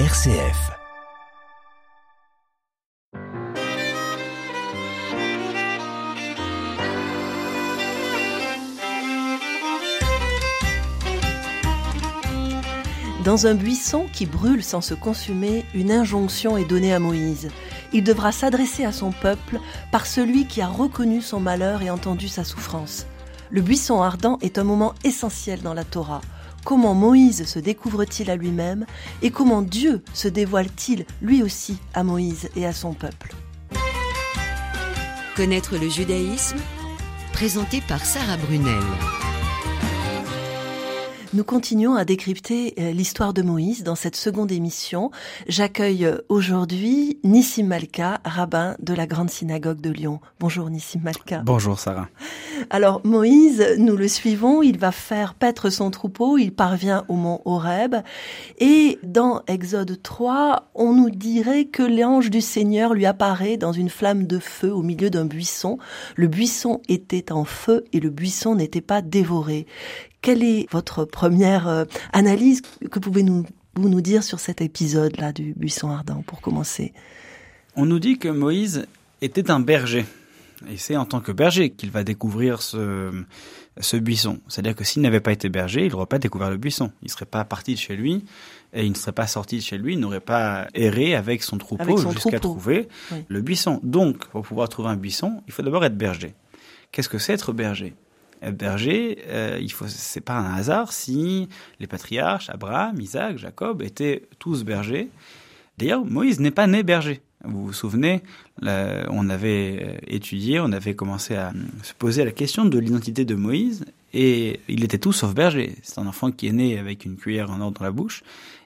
RCF. Dans un buisson qui brûle sans se consumer, une injonction est donnée à Moïse. Il devra s'adresser à son peuple par celui qui a reconnu son malheur et entendu sa souffrance. Le buisson ardent est un moment essentiel dans la Torah. Comment Moïse se découvre-t-il à lui-même et comment Dieu se dévoile-t-il lui aussi à Moïse et à son peuple Connaître le judaïsme Présenté par Sarah Brunel. Nous continuons à décrypter euh, l'histoire de Moïse dans cette seconde émission. J'accueille euh, aujourd'hui Nissim Malka, rabbin de la Grande Synagogue de Lyon. Bonjour Nissim Malka. Bonjour Sarah. Alors Moïse, nous le suivons, il va faire paître son troupeau, il parvient au mont Horeb et dans Exode 3, on nous dirait que l'ange du Seigneur lui apparaît dans une flamme de feu au milieu d'un buisson. Le buisson était en feu et le buisson n'était pas dévoré. Quelle est votre première euh, analyse? Que pouvez-vous nous dire sur cet épisode-là du buisson ardent pour commencer? On nous dit que Moïse était un berger. Et c'est en tant que berger qu'il va découvrir ce, ce buisson. C'est-à-dire que s'il n'avait pas été berger, il n'aurait pas découvert le buisson. Il ne serait pas parti de chez lui et il ne serait pas sorti de chez lui, il n'aurait pas erré avec son troupeau jusqu'à trouver le buisson. Donc, pour pouvoir trouver un buisson, il faut d'abord être berger. Qu'est-ce que c'est être berger? Berger, euh, il faut, c'est pas un hasard si les patriarches, Abraham, Isaac, Jacob, étaient tous bergers. D'ailleurs, Moïse n'est pas né berger. Vous vous souvenez, on avait euh, étudié, on avait commencé à se poser la question de l'identité de Moïse, et il était tout sauf berger. C'est un enfant qui est né avec une cuillère en or dans la bouche,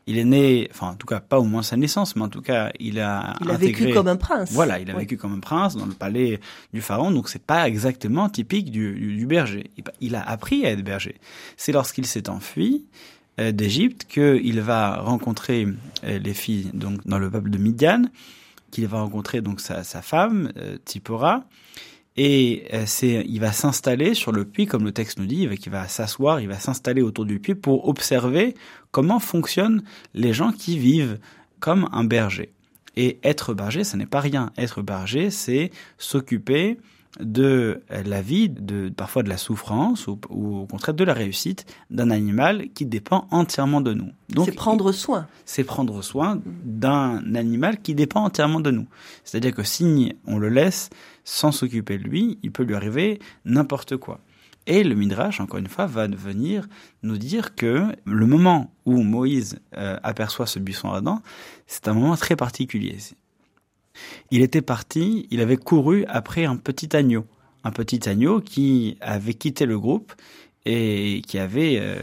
il est né, enfin en tout cas pas au moins sa naissance, mais en tout cas il a il a vécu comme un prince. Voilà, il a vécu comme un prince dans le palais du pharaon, donc c'est pas exactement typique du, du, berger. Il a appris à être berger. C'est lorsqu'il s'est enfui euh, d'Égypte qu'il va rencontrer euh, les filles donc dans le peuple de Midian, qu'il va rencontrer donc sa, sa femme euh, Tipora et c'est, il va s'installer sur le puits, comme le texte nous dit, il va s'asseoir, il va s'installer autour du puits pour observer comment fonctionnent les gens qui vivent comme un berger? Et être berger, ce n'est pas rien. Être berger, c'est s'occuper de la vie, de parfois de la souffrance ou, au contraire de la réussite d'un animal qui dépend entièrement de nous. Donc c'est prendre soin. C'est prendre soin d'un animal qui dépend entièrement de nous. C'est-à-dire que si on le laisse sans s'occuper de lui, il peut lui arriver n'importe quoi. Et le Midrash, encore une fois, va venir nous dire que le moment où Moïse euh, aperçoit ce buisson ardent, c'est un moment très particulier. Il était parti, il avait couru après un petit agneau. Un petit agneau qui avait quitté le groupe et qui avait euh,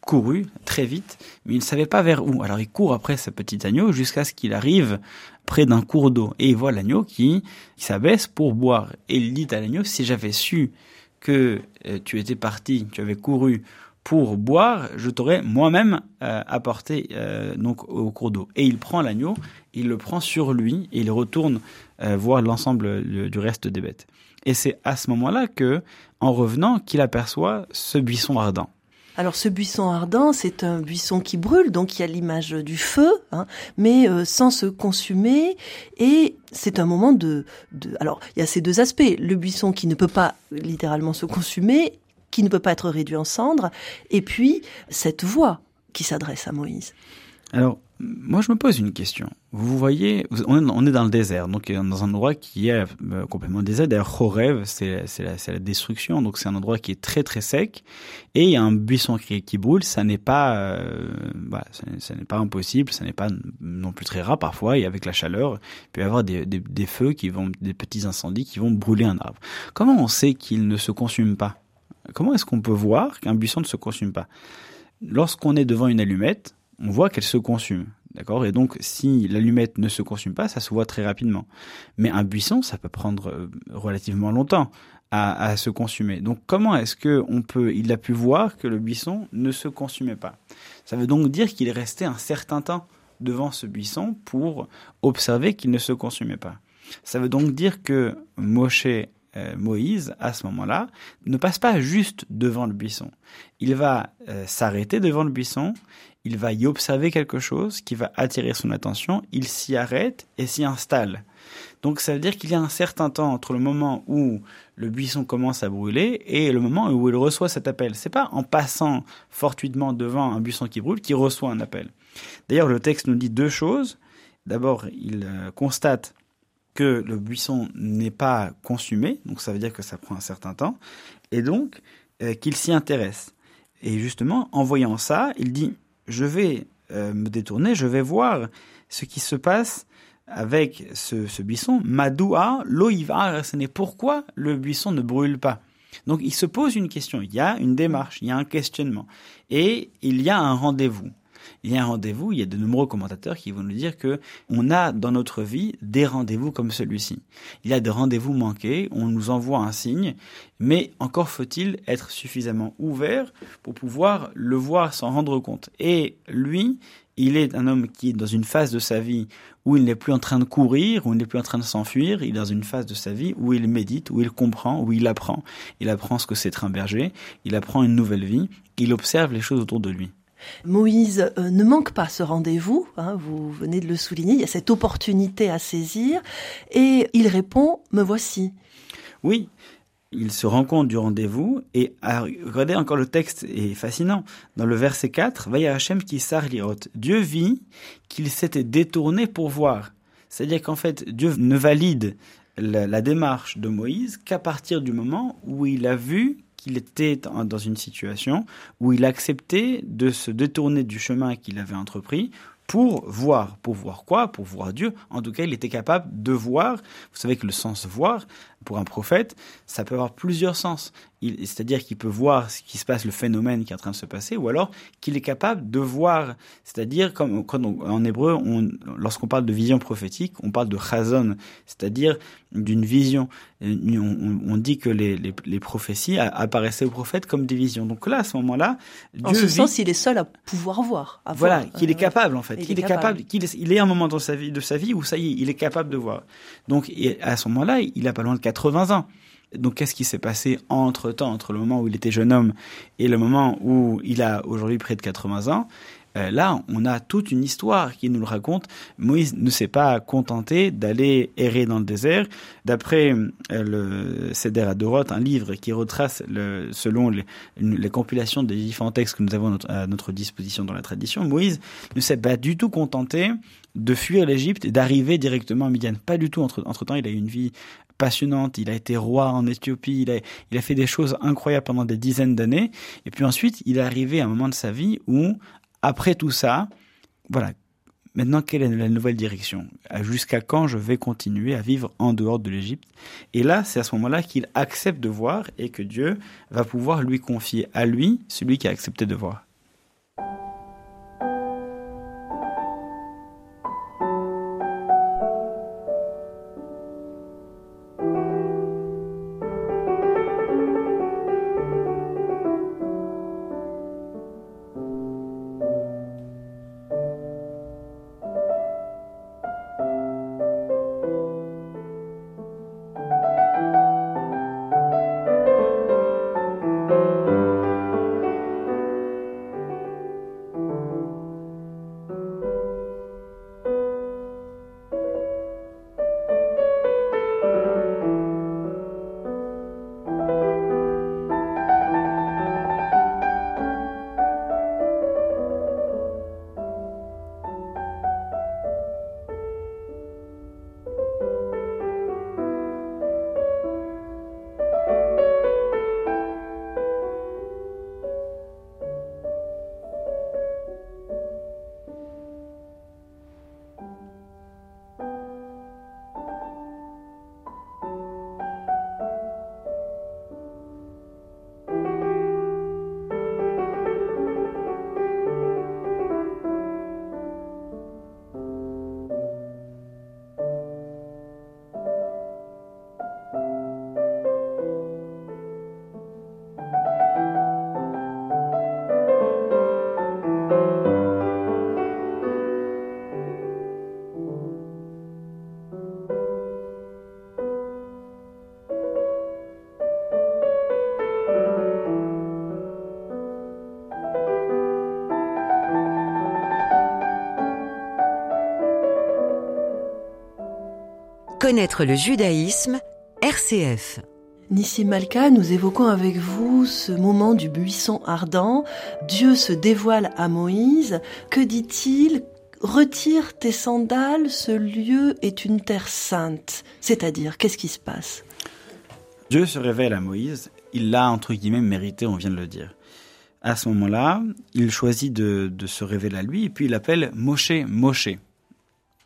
couru très vite, mais il ne savait pas vers où. Alors il court après ce petit agneau jusqu'à ce qu'il arrive près d'un cours d'eau et il voit l'agneau qui, s'abaisse pour boire. Et il dit à l'agneau, si j'avais su que euh, tu étais parti, tu avais couru pour boire, je t'aurais moi-même euh, apporté euh, donc au cours d'eau. Et il prend l'agneau, il le prend sur lui et il retourne voir l'ensemble du reste des bêtes. Et c'est à ce moment-là que, en revenant, qu'il aperçoit ce buisson ardent. Alors ce buisson ardent, c'est un buisson qui brûle, donc il y a l'image du feu, hein, mais euh, sans se consumer. Et c'est un moment de, de... Alors il y a ces deux aspects. Le buisson qui ne peut pas littéralement se consumer, qui ne peut pas être réduit en cendres, et puis cette voix qui s'adresse à Moïse. Alors moi, je me pose une question. Vous voyez, on est dans le désert, donc dans un endroit qui est euh, complètement désert. D'ailleurs, Chorev, c'est la, destruction, donc c'est un endroit qui est très très sec. Et il y a un buisson qui, brûle. Ça n'est pas, euh, ça, pas impossible. Ça n'est pas non plus très rare parfois. Et avec la chaleur, il peut y avoir des feux qui vont, des petits incendies qui vont brûler un arbre. Comment on sait qu'il ne se consume pas? Comment est-ce qu'on peut voir qu'un buisson ne se consume pas? Lorsqu'on est devant une allumette, on voit qu'elle se consume. D'accord? Et donc, si l'allumette ne se consume pas, ça se voit très rapidement. Mais un buisson, ça peut prendre euh, relativement longtemps à, se consumer. Donc, comment est-ce que on peut, il a pu voir que le buisson ne se consumait pas? Ça veut donc dire qu'il est resté un certain temps devant ce buisson pour observer qu'il ne se consumait pas. Ça veut donc dire que Moshe euh, Moïse, à ce moment-là, ne passe pas juste devant le buisson. Il va euh, s'arrêter devant le buisson, il va y observer quelque chose qui va attirer son attention, il s'y arrête et s'y installe. Donc ça veut dire qu'il y a un certain temps entre le moment où le buisson commence à brûler et le moment où il reçoit cet appel. C'est pas en passant fortuitement devant un buisson qui brûle qu'il reçoit un appel. D'ailleurs, le texte nous dit deux choses. D'abord, il euh, constate que le buisson n'est pas consumé, donc ça veut dire que ça prend un certain temps, et donc euh, qu'il s'y intéresse. Et justement, en voyant ça, il dit, je vais euh, me détourner, je vais voir ce qui se passe avec ce, buisson. Madoua, loïva, ce n'est pourquoi le buisson ne brûle pas. Donc il se pose une question, il y a une démarche, il y a un questionnement, et il y a un rendez-vous il y a un rendez-vous, il y a de nombreux commentateurs qui vont nous dire que on a dans notre vie des rendez-vous comme celui-ci. Il y a des rendez-vous manqués, on nous envoie un signe, mais encore faut-il être suffisamment ouvert pour pouvoir le voir s'en rendre compte. Et lui, il est un homme qui est dans une phase de sa vie où il n'est plus en train de courir, où il n'est plus en train de s'enfuir, il est dans une phase de sa vie où il médite, où il comprend, où il apprend. Il apprend ce que c'est être un berger, il apprend une nouvelle vie, il observe les choses autour de lui. Moïse euh, ne manque pas ce rendez-vous, hein, vous venez de le souligner, il y a cette opportunité à saisir, et il répond, me voici. Oui, il se rend compte du rendez-vous, et regardez encore le texte est fascinant. Dans le verset 4, Vaya Hachem qui lirot. Dieu vit qu'il s'était détourné pour voir. C'est-à-dire qu'en fait, Dieu ne valide la démarche de Moïse qu'à partir du moment où il a vu qu'il était dans une situation où il acceptait de se détourner du chemin qu'il avait entrepris pour voir. Pour voir quoi? Pour voir Dieu. En tout cas, il était capable de voir. Vous savez que le sens voir, pour un prophète, ça peut avoir plusieurs sens. C'est-à-dire qu'il peut voir ce qui se passe, le phénomène qui est en train de se passer, ou alors qu'il est capable de voir. C'est-à-dire, comme quand en hébreu, on, lorsqu'on parle de vision prophétique, on parle de chazon, c'est-à-dire d'une vision. On, on, dit que les, les, les, prophéties apparaissaient aux prophètes comme des visions. Donc là, à ce moment-là, en ce sens, il est seul à pouvoir voir. À voilà, qu'il est euh, capable en fait. Il, est, capable. qu'il est, il est un moment dans sa vie, de sa vie où ça y est, il est capable de voir. Donc à ce moment-là, il a pas loin de 80 ans. Donc qu'est-ce qui s'est passé entre temps, entre le moment où il était jeune homme et le moment où il a aujourd'hui près de 80 ans? Euh, Là, on a toute une histoire qui nous le raconte. Moïse ne s'est pas contenté d'aller errer dans le désert. D'après euh, le Seder Adorot, un livre qui retrace, le, selon les, compilations des différents textes que nous avons à notre disposition dans la tradition, Moïse ne s'est pas du tout contenté de fuir l'Égypte et d'arriver directement à Midian. Pas du tout. Entre, entre temps, il a eu une vie passionnante. Il a été roi en Éthiopie. Il a, fait des choses incroyables pendant des dizaines d'années. Et puis ensuite, il est arrivé à un moment de sa vie où, après tout ça, voilà. Maintenant, quelle est la nouvelle direction? Jusqu'à quand je vais continuer à vivre en dehors de l'Égypte? Et là, c'est à ce moment-là qu'il accepte de voir et que Dieu va pouvoir lui confier à lui celui qui a accepté de voir. Connaître le judaïsme, RCF. Nissim Malka, nous évoquons avec vous ce moment du buisson ardent. Dieu se dévoile à Moïse. Que dit-il? Retire tes sandales, ce lieu est une terre sainte. C'est-à-dire, qu'est-ce qui se passe? Dieu se révèle à Moïse. Il l'a, entre guillemets, mérité, on vient de le dire. À ce moment-là, il choisit de, de se révéler à lui et puis il appelle Moshe Moshe.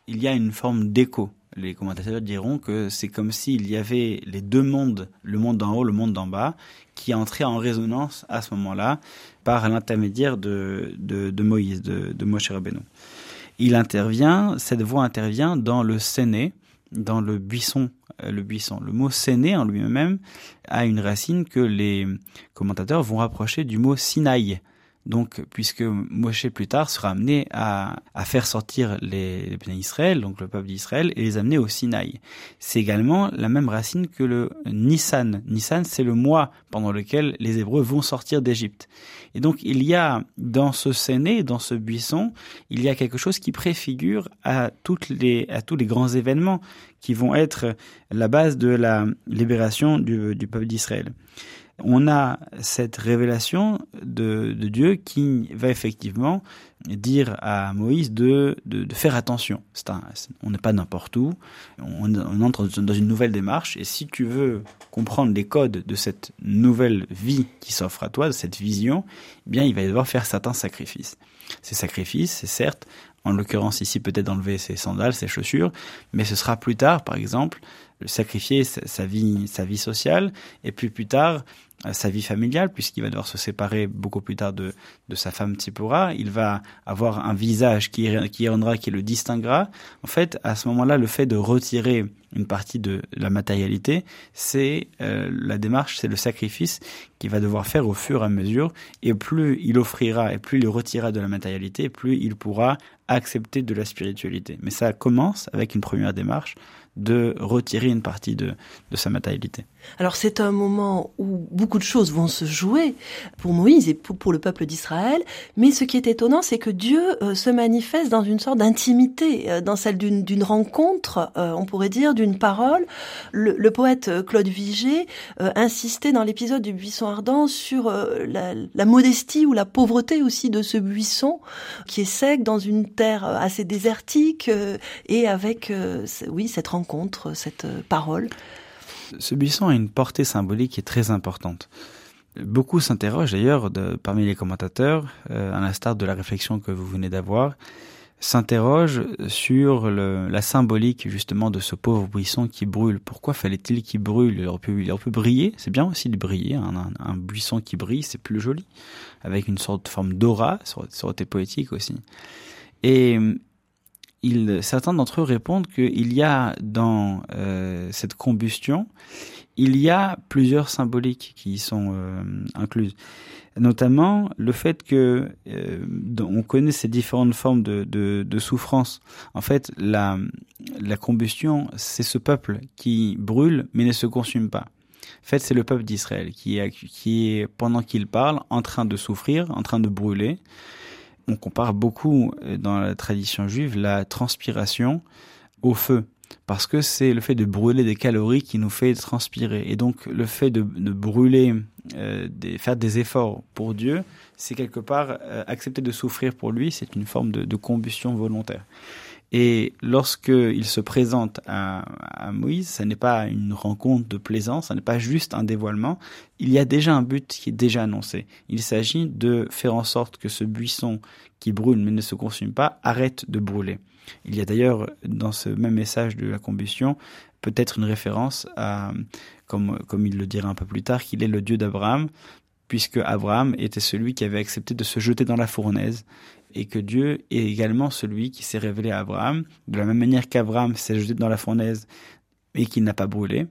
Il y a une forme d'écho les commentateurs diront que c'est comme s'il y avait les deux mondes, le monde d'en haut, le monde d'en bas, qui entraient en résonance à ce moment-là par l'intermédiaire de, de, Moïse, de, de Moshe Rabbeinu. Il intervient, cette voix intervient dans le séné, dans le buisson, euh, le buisson. Le mot séné en lui-même a une racine que les commentateurs vont rapprocher du mot Sinaï, donc, puisque Moshe plus tard sera amené à, à faire sortir les, les Israël, donc le peuple d'Israël, et les amener au Sinaï. C'est également la même racine que le Nissan. Nissan, c'est le mois pendant lequel les Hébreux vont sortir d'Égypte. Et donc, il y a dans ce séné, dans ce buisson, il y a quelque chose qui préfigure à toutes les, à tous les grands événements qui vont être la base de la libération du, du peuple d'Israël on a cette révélation de, Dieu qui va effectivement dire à Moïse de, faire attention. on n'est pas n'importe où, on, entre dans une nouvelle démarche, et si tu veux comprendre les codes de cette nouvelle vie qui s'offre à toi, de cette vision, eh bien il va devoir faire certains sacrifices. Ces sacrifices, c'est certes, en l'occurrence ici peut-être enlever ses sandales, ses chaussures, mais ce sera plus tard, par exemple, sacrifier sa vie, sa vie sociale, et puis plus tard sa vie familiale, puisqu'il va devoir se séparer beaucoup plus tard de, de sa femme Tsipora. Il va avoir un visage qui, qui rendra, qui le distinguera. En fait, à ce moment-là, le fait de retirer une partie de la matérialité, c'est euh, la démarche, c'est le sacrifice qu'il va devoir faire au fur et à mesure. Et plus il offrira et plus il retirera de la matérialité, plus il pourra accepter de la spiritualité. Mais ça commence avec une première démarche de retirer une partie de, sa matérialité. Alors c'est un moment où beaucoup de choses vont se jouer pour Moïse et pour, le peuple d'Israël, mais ce qui est étonnant, c'est que Dieu euh, se manifeste dans une sorte d'intimité, euh, dans celle d'une rencontre, euh, on pourrait dire, d'une parole. Le, poète Claude Vigée insistait dans l'épisode du buisson ardent sur la, la, modestie ou la pauvreté aussi de ce buisson qui est sec dans une terre assez désertique et avec, oui, cette rencontre, cette parole. Ce buisson a une portée symbolique qui est très importante. Beaucoup s'interrogent d'ailleurs parmi les commentateurs, euh, à l'instar de la réflexion que vous venez d'avoir, s'interrogent sur la symbolique justement de ce pauvre buisson qui brûle. Pourquoi fallait-il qu'il brûle? Il aurait, pu, briller, c'est bien aussi de briller, un, buisson qui brille, c'est plus joli, avec une sorte de forme d'aura, ça aurait été poétique aussi. Et certains d'entre eux répondent qu'il y a dans euh, cette combustion, il y a plusieurs symboliques qui y sont euh, incluses. Notamment le fait que euh, on connaît ces différentes formes de, de, de, souffrance. En fait, la, la combustion, c'est ce peuple qui brûle mais ne se consume pas. En fait, c'est le peuple d'Israël qui est, qui est, pendant qu'il parle, en train de souffrir, en train de brûler on compare beaucoup euh, dans la tradition juive la transpiration au feu parce que c'est le fait de brûler des calories qui nous fait transpirer. Et donc le fait de, brûler, euh, faire des efforts pour Dieu, c'est quelque part euh, accepter de souffrir pour lui, c'est une forme de combustion volontaire. Et lorsqu'il se présente à, Moïse, ce n'est pas une rencontre de plaisance, ce n'est pas juste un dévoilement. Il y a déjà un but qui est déjà annoncé. Il s'agit de faire en sorte que ce buisson qui brûle mais ne se consume pas arrête de brûler. Il y a d'ailleurs dans ce même message de la combustion peut-être une référence à, comme, comme il le dira un peu plus tard, qu'il est le Dieu d'Abraham, puisque Abraham était celui qui avait accepté de se jeter dans la fournaise et que Dieu est également celui qui s'est révélé à Abraham, de la même manière qu'Abraham s'est jeté dans la fournaise et qu'il n'a pas brûlé.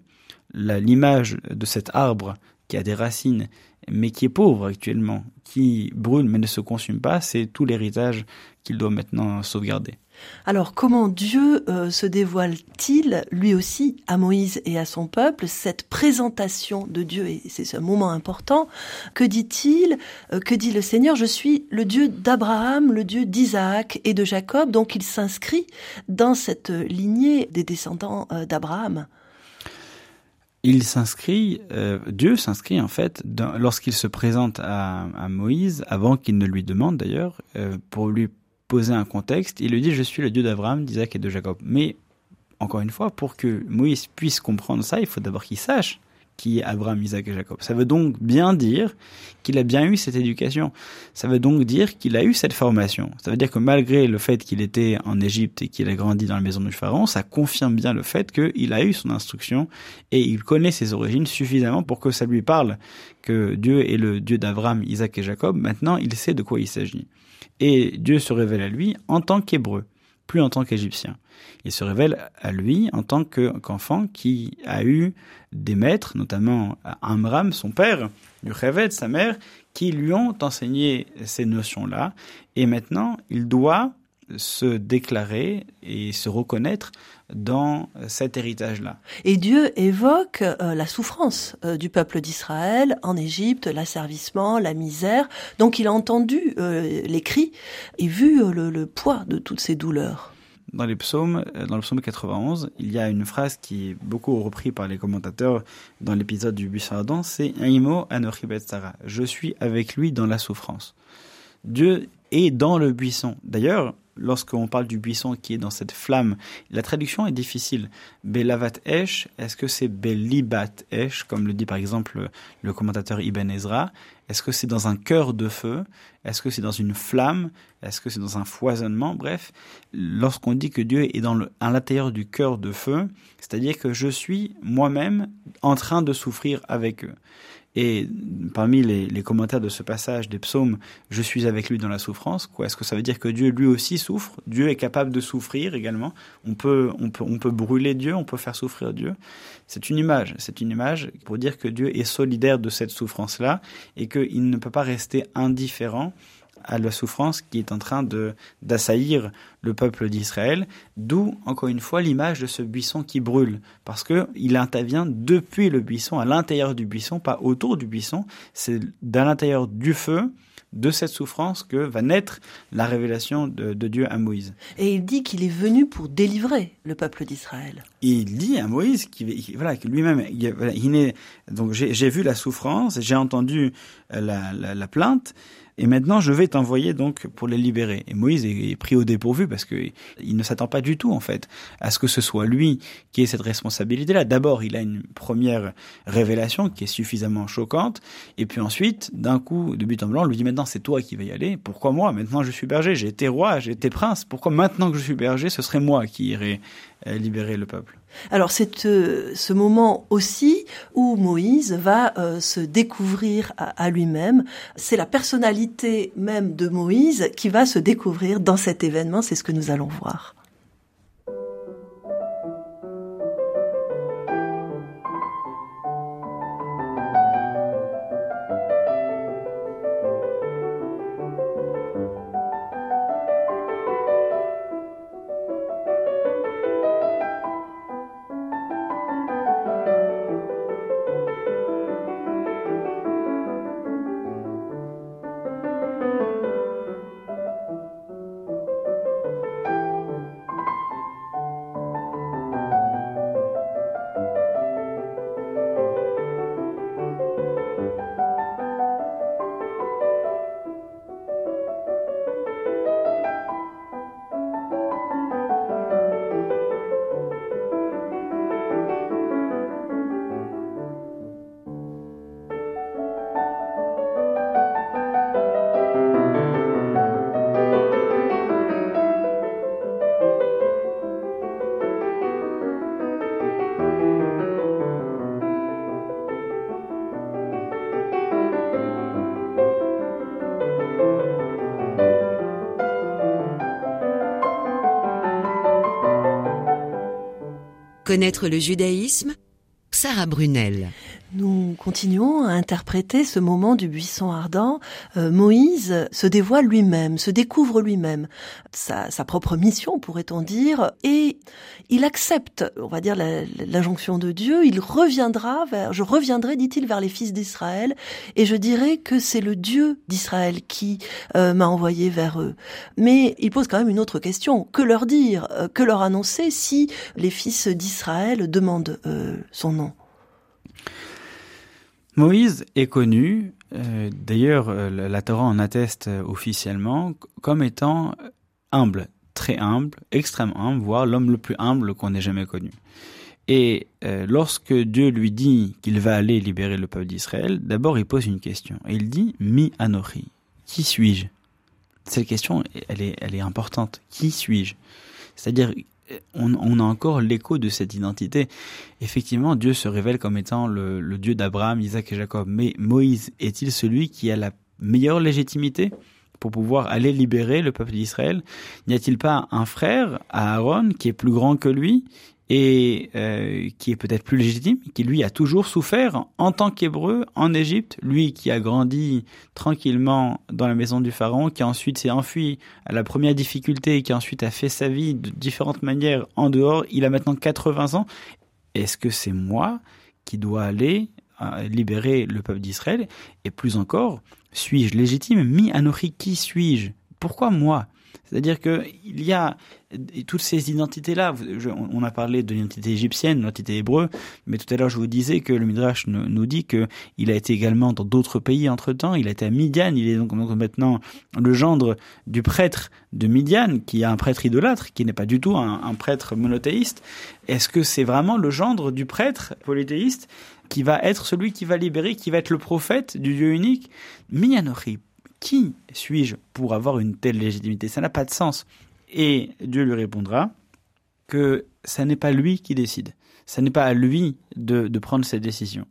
L'image de cet arbre qui a des racines, mais qui est pauvre actuellement, qui brûle mais ne se consume pas, c'est tout l'héritage qu'il doit maintenant sauvegarder. Alors comment Dieu euh, se dévoile-t-il lui aussi à Moïse et à son peuple cette présentation de Dieu et c'est ce moment important que dit-il euh, que dit le Seigneur je suis le Dieu d'Abraham le Dieu d'Isaac et de Jacob donc il s'inscrit dans cette lignée des descendants euh, d'Abraham. Il s'inscrit, Dieu s'inscrit en fait lorsqu'il se présente à, Moïse, avant qu'il ne lui demande d'ailleurs, pour lui poser un contexte. Il lui dit Je suis le Dieu d'Abraham, d'Isaac et de Jacob. Mais, encore une fois, pour que Moïse puisse comprendre ça, il faut d'abord qu'il sache qui est Abraham, Isaac et Jacob. Ça veut donc bien dire qu'il a bien eu cette éducation. Ça veut donc dire qu'il a eu cette formation. Ça veut dire que malgré le fait qu'il était en Égypte et qu'il a grandi dans la maison du Pharaon, ça confirme bien le fait qu'il a eu son instruction et il connaît ses origines suffisamment pour que ça lui parle que Dieu est le Dieu d'Abraham, Isaac et Jacob. Maintenant, il sait de quoi il s'agit. Et Dieu se révèle à lui en tant qu'hébreu, plus en tant qu'égyptien. Il se révèle à lui en tant qu'enfant qui a eu des maîtres, notamment Amram, son père, Yocheved, sa mère, qui lui ont enseigné ces notions-là. Et maintenant, il doit se déclarer et se reconnaître dans cet héritage-là. Et Dieu évoque euh, la souffrance euh, du peuple d'Israël en Égypte, l'asservissement, la misère. Donc il a entendu euh, les cris et vu le, poids de toutes ces douleurs. Dans les psaumes, dans le psaume 91, il y a une phrase qui est beaucoup reprise par les commentateurs dans l'épisode du buisson ardent, c'est Aimo Sarah. Je suis avec lui dans la souffrance. Dieu est dans le buisson. D'ailleurs, lorsqu'on parle du buisson qui est dans cette flamme, la traduction est difficile. Belavat Esh, est-ce que c'est Belibat Esh, comme le dit par exemple le commentateur Ibn Ezra? Est-ce que c'est dans un cœur de feu? Est-ce que c'est dans une flamme? Est-ce que c'est dans un foisonnement? Bref, lorsqu'on dit que Dieu est dans à l'intérieur du cœur de feu, c'est-à-dire que je suis moi-même en train de souffrir avec eux. Et parmi les, commentaires de ce passage des psaumes, je suis avec lui dans la souffrance. Quoi Est-ce que ça veut dire que Dieu lui aussi souffre? Dieu est capable de souffrir également. On peut, on peut, on peut brûler Dieu, on peut faire souffrir Dieu. C'est une image. C'est une image pour dire que Dieu est solidaire de cette souffrance-là et qu'il ne peut pas rester indifférent à la souffrance qui est en train de d'assaillir le peuple d'Israël, d'où encore une fois l'image de ce buisson qui brûle, parce que il intervient depuis le buisson, à l'intérieur du buisson, pas autour du buisson, c'est dans l'intérieur du feu de cette souffrance que va naître la révélation de, Dieu à Moïse. Et il dit qu'il est venu pour délivrer le peuple d'Israël. Il dit à Moïse qu'il voilà, que lui-même, il, donc j'ai vu la souffrance, j'ai entendu la, la plainte, et maintenant, je vais t'envoyer donc pour les libérer. Et Moïse est pris au dépourvu parce que il ne s'attend pas du tout, en fait, à ce que ce soit lui qui ait cette responsabilité-là. D'abord, il a une première révélation qui est suffisamment choquante. Et puis ensuite, d'un coup, de but en blanc, on lui dit maintenant, c'est toi qui vas y aller. Pourquoi moi? Maintenant, je suis berger. J'ai été roi, j'ai été prince. Pourquoi maintenant que je suis berger, ce serait moi qui irais euh, libérer le peuple? Alors c'est euh, ce moment aussi où Moïse va euh, se découvrir à, lui-même. C'est la personnalité même de Moïse qui va se découvrir dans cet événement. C'est ce que nous allons voir. Connaître le judaïsme? Sarah Brunel. Nous continuons à interpréter ce moment du buisson ardent. Euh, Moïse se dévoile lui-même, se découvre lui-même, sa, propre mission, pourrait-on dire, et il accepte, on va dire, l'injonction de Dieu. Il reviendra vers, je reviendrai, dit-il, vers les fils d'Israël, et je dirai que c'est le Dieu d'Israël qui euh, m'a envoyé vers eux. Mais il pose quand même une autre question. Que leur dire, euh, que leur annoncer si les fils d'Israël demandent son nom? Moïse est connu, euh, d'ailleurs euh, la Torah en atteste euh, officiellement, comme étant humble, très humble, extrêmement humble, voire l'homme le plus humble qu'on ait jamais connu. Et lorsque Dieu lui dit qu'il va aller libérer le peuple d'Israël, d'abord il pose une question. Et il dit Mi Anori. Qui suis-je? Cette question, elle est, elle est importante. Qui suis-je? C'est-à-dire, on, a encore l'écho de cette identité. Effectivement, Dieu se révèle comme étant le, Dieu d'Abraham, Isaac et Jacob. Mais Moïse est-il celui qui a la meilleure légitimité pour pouvoir aller libérer le peuple d'Israël? N'y a-t-il pas un frère, Aaron, qui est plus grand que lui? Et euh, qui est peut-être plus légitime, qui lui a toujours souffert en tant qu'hébreu en Égypte, lui qui a grandi tranquillement dans la maison du pharaon, qui ensuite s'est enfui à la première difficulté qui ensuite a fait sa vie de différentes manières en dehors, il a maintenant 80 ans. Est-ce que c'est moi qui dois aller euh, libérer le peuple d'Israël? Et plus encore, suis-je légitime? Mi Anochi, qui suis-je? Pourquoi moi? C'est-à-dire que il y a toutes ces identités-là. On a parlé de l'identité égyptienne, de l'identité hébreu, mais tout à l'heure je vous disais que le Midrash nous dit que il a été également dans d'autres pays entre-temps. Il a été à Midian. Il est donc, maintenant le gendre du prêtre de Midian, qui est un prêtre idolâtre, qui n'est pas du tout un, prêtre monothéiste. Est-ce que c'est vraiment le gendre du prêtre polythéiste qui va être celui qui va libérer, qui va être le prophète du Dieu unique? Minyanori qui suis-je pour avoir une telle légitimité? Ça n'a pas de sens. Et Dieu lui répondra que ça n'est pas lui qui décide. Ça n'est pas à lui de, prendre cette décision.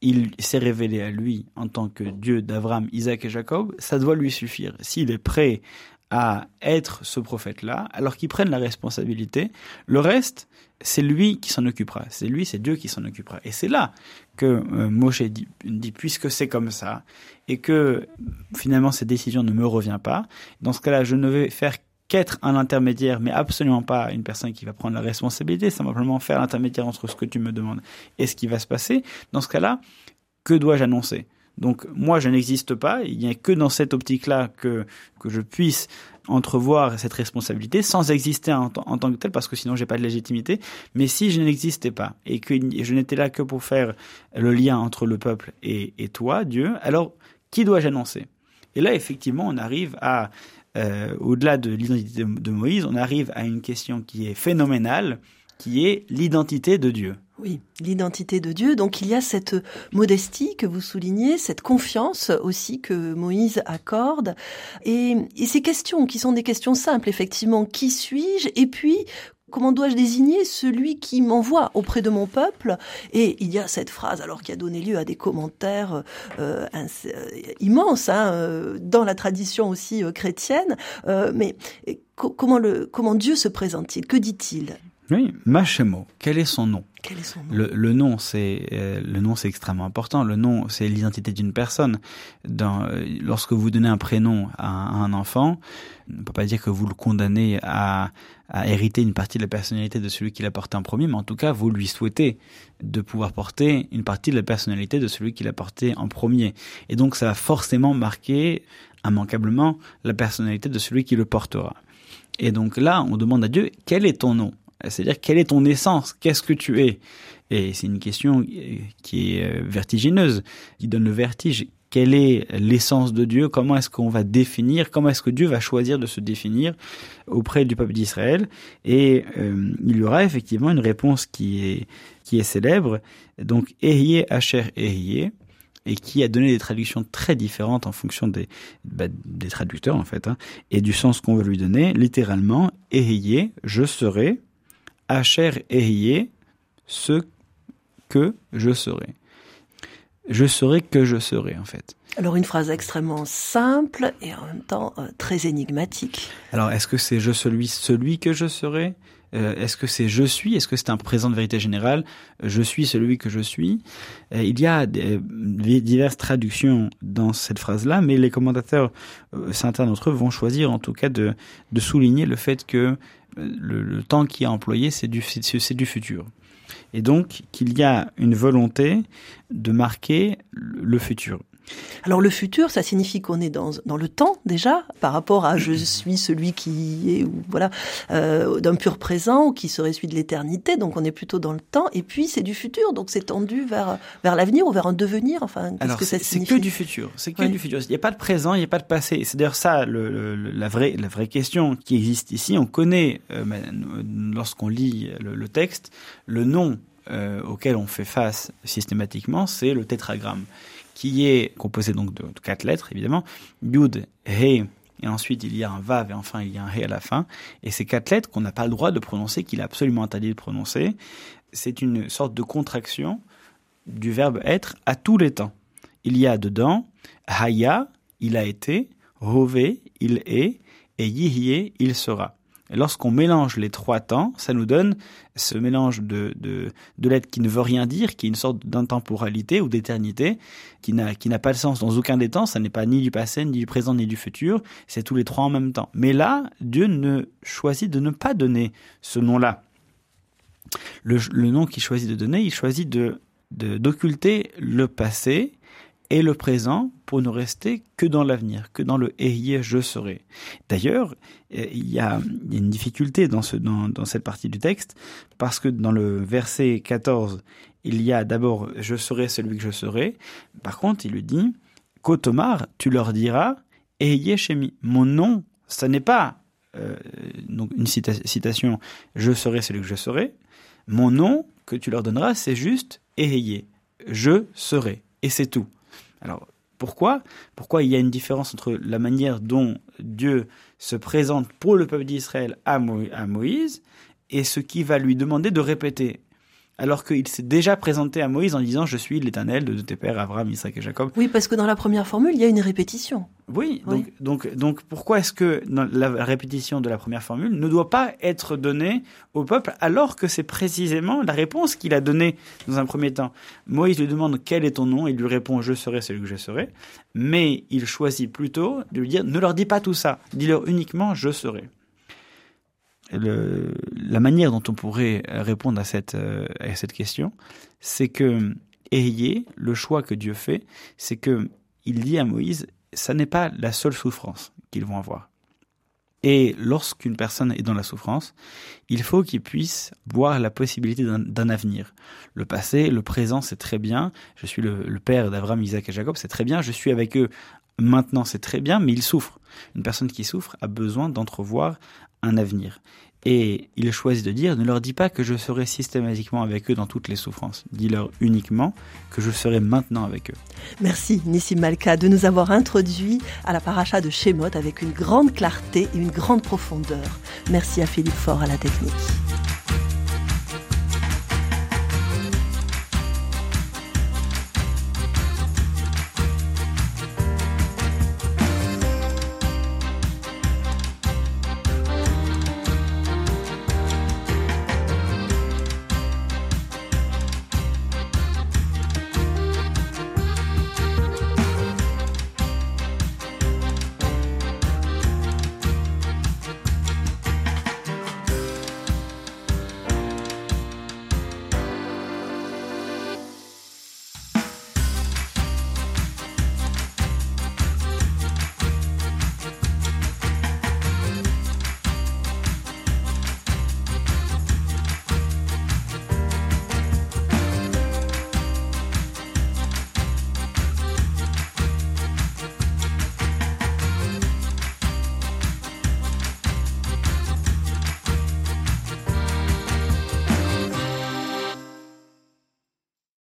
Il s'est révélé à lui en tant que Dieu d'Abraham, Isaac et Jacob. Ça doit lui suffire. S'il est prêt à être ce prophète-là, alors qu'il prenne la responsabilité, le reste, c'est lui qui s'en occupera. C'est lui, c'est Dieu qui s'en occupera. Et c'est là que euh, Moshe dit, dit, puisque c'est comme ça, et que finalement cette décision ne me revient pas, dans ce cas-là, je ne vais faire qu'être un intermédiaire, mais absolument pas une personne qui va prendre la responsabilité, simplement faire l'intermédiaire entre ce que tu me demandes et ce qui va se passer. Dans ce cas-là, que dois-je annoncer? Donc moi, je n'existe pas. Il n'y a que dans cette optique-là que, que je puisse entrevoir cette responsabilité sans exister en, tant que tel, parce que sinon j'ai pas de légitimité. Mais si je n'existais pas et que je n'étais là que pour faire le lien entre le peuple et, et toi, Dieu, alors qui dois-je annoncer? Et là, effectivement, on arrive à, euh, au-delà de l'identité de Moïse, on arrive à une question qui est phénoménale, qui est l'identité de Dieu. Oui, l'identité de Dieu. Donc il y a cette modestie que vous soulignez, cette confiance aussi que Moïse accorde. Et, ces questions qui sont des questions simples, effectivement, qui suis-je? Et puis, comment dois-je désigner celui qui m'envoie auprès de mon peuple? Et il y a cette phrase, alors qui a donné lieu à des commentaires euh, euh, immenses hein, euh, dans la tradition aussi chrétienne. mais comment, le, comment Dieu se présente-t-il? Que dit-il? Oui, Machemo, quel est son nom le, nom, c'est euh, le nom, c'est extrêmement important. Le nom, c'est l'identité d'une personne. Dans, euh, lorsque vous donnez un prénom à, un enfant, on ne peut pas dire que vous le condamnez à, à hériter une partie de la personnalité de celui qui l'a porté en premier, mais en tout cas, vous lui souhaitez de pouvoir porter une partie de la personnalité de celui qui l'a porté en premier. Et donc, ça va forcément marquer immanquablement la personnalité de celui qui le portera. Et donc là, on demande à Dieu, quel est ton nom? C'est-à-dire, quelle est ton essence? Qu'est-ce que tu es? Et c'est une question qui est euh, vertigineuse, qui donne le vertige. Quelle est l'essence de Dieu? Comment est-ce qu'on va définir? Comment est-ce que Dieu va choisir de se définir auprès du peuple d'Israël? Et euh, il y aura effectivement une réponse qui est qui est célèbre. Donc, Ehyeh Asher Ehyeh et qui a donné des traductions très différentes en fonction des, bah, des traducteurs en fait, hein, et du sens qu'on veut lui donner. Littéralement, Ehyeh, je serai, Asher Ehyeh, ce que je serai. je serai que je serai en fait. Alors une phrase extrêmement simple et en même temps euh, très énigmatique. Alors est-ce que c'est je celui celui que je serai? Euh, Est-ce que c'est je suis? Est-ce que c'est un présent de vérité générale? Je suis celui que je suis. Euh, il y a des, diverses traductions dans cette phrase-là, mais les commentateurs, certains d'entre eux, vont choisir en tout cas de, de souligner le fait que le, temps qui est employé, c'est du futur et donc qu'il y a une volonté de marquer le futur. Alors le futur, ça signifie qu'on est dans, dans le temps déjà, par rapport à je suis celui qui est, ou voilà, euh, d'un pur présent, ou qui serait celui de l'éternité. Donc on est plutôt dans le temps. Et puis c'est du futur, donc c'est tendu vers vers l'avenir ou vers un devenir. Enfin, qu'est-ce que ça signifie C'est que du futur. C'est que du futur. Il n'y a pas de présent, il n'y a pas de passé. C'est d'ailleurs ça le, la vraie la vraie question qui existe ici. On connaît euh, lorsqu'on lit le, le, texte le nom euh, auquel on fait face systématiquement, c'est le tétragramme qui est composé donc de, quatre lettres, évidemment. Yud, He, et ensuite il y a un Vav, et enfin il y a un He à la fin. Et ces quatre lettres qu'on n'a pas le droit de prononcer, qu'il est absolument interdit de prononcer, c'est une sorte de contraction du verbe être à tous les temps. Il y a dedans Haya, il a été, Hove, il est, et Yihye, il sera lorsqu'on mélange les trois temps, ça nous donne ce mélange de, de, de lettres qui ne veut rien dire, qui est une sorte d'intemporalité ou d'éternité, qui n'a, qui n'a pas de sens dans aucun des temps, ça n'est pas ni du passé, ni du présent, ni du futur, c'est tous les trois en même temps. Mais là, Dieu ne choisit de ne pas donner ce nom-là. Le, le nom qu'il choisit de donner, il choisit de, d'occulter le passé et le présent pour ne rester que dans l'avenir, que dans le ayé je serai. D'ailleurs, euh, il y a une difficulté dans, ce, dans, cette partie du texte, parce que dans le verset 14, il y a d'abord je serai celui que je serai. Par contre, il lui dit, Kotomar, tu leur diras, ayé Shemi. Mon nom, ce n'est pas euh, donc une citation, je serai celui que je serai. Mon nom que tu leur donneras, c'est juste ayé. Je serai. Et c'est tout. Alors, pourquoi? Pourquoi il y a une différence entre la manière dont Dieu se présente pour le peuple d'Israël à, Moïse et ce qui va lui demander de répéter? Alors qu'il s'est déjà présenté à Moïse en disant Je suis l'Éternel de tes pères, Abraham, Isaac et Jacob. Oui, parce que dans la première formule, il y a une répétition. Oui, donc, donc, donc pourquoi est-ce que la répétition de la première formule ne doit pas être donnée au peuple alors que c'est précisément la réponse qu'il a donnée dans un premier temps? Moïse lui demande Quel est ton nom? Il lui répond Je serai celui que je serai. Mais il choisit plutôt de lui dire Ne leur dis pas tout ça, dis-leur uniquement Je serai la manière dont on pourrait répondre à cette, euh, à cette question, c'est que ayez le choix que Dieu fait, c'est que il dit à Moïse, ça n'est pas la seule souffrance qu'ils vont avoir. Et lorsqu'une personne est dans la souffrance, il faut qu'il puisse voir la possibilité d'un avenir. Le passé, le présent, c'est très bien. Je suis le, le père d'Abraham, Isaac et Jacob, c'est très bien. Je suis avec eux maintenant, c'est très bien, mais ils souffrent. Une personne qui souffre a besoin d'entrevoir un avenir. Et il choisit de dire, ne leur dis pas que je serai systématiquement avec eux dans toutes les souffrances. Dis-leur uniquement que je serai maintenant avec eux. Merci Nissim Malka de nous avoir introduit à la paracha de Shemot avec une grande clarté et une grande profondeur. Merci à Philippe Faure à la technique.